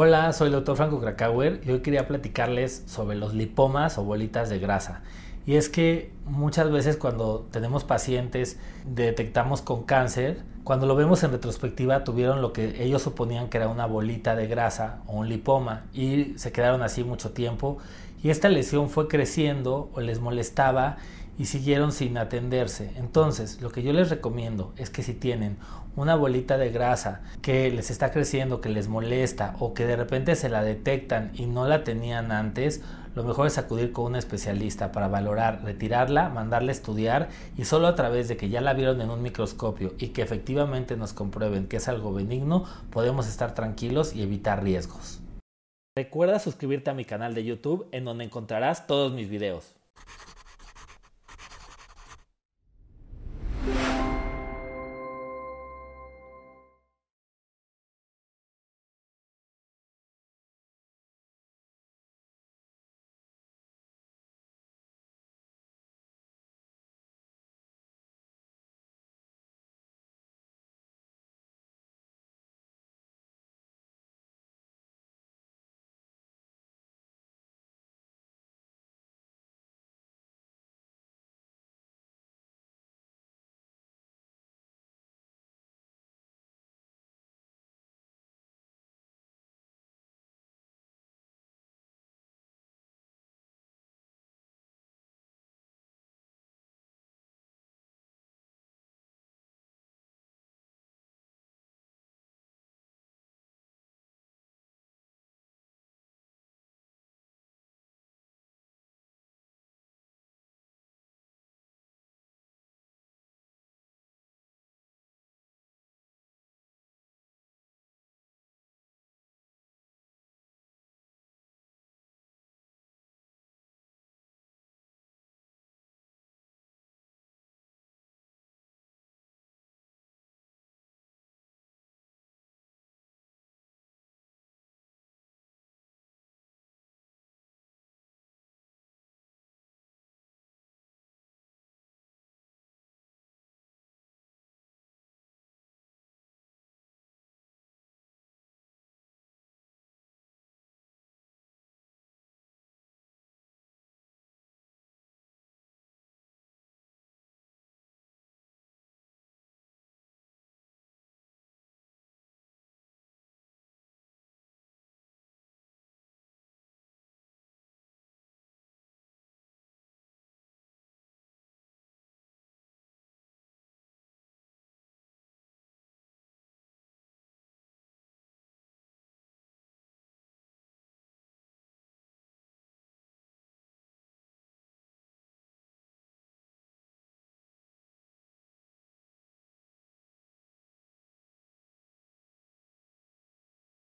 Hola, soy el doctor Franco Krakauer y hoy quería platicarles sobre los lipomas o bolitas de grasa. Y es que muchas veces cuando tenemos pacientes detectamos con cáncer, cuando lo vemos en retrospectiva tuvieron lo que ellos suponían que era una bolita de grasa o un lipoma y se quedaron así mucho tiempo y esta lesión fue creciendo o les molestaba y siguieron sin atenderse. Entonces, lo que yo les recomiendo es que si tienen una bolita de grasa que les está creciendo, que les molesta o que de repente se la detectan y no la tenían antes, lo mejor es acudir con un especialista para valorar, retirarla, mandarla a estudiar y solo a través de que ya la vieron en un microscopio y que efectivamente nos comprueben que es algo benigno, podemos estar tranquilos y evitar riesgos. Recuerda suscribirte a mi canal de YouTube en donde encontrarás todos mis videos.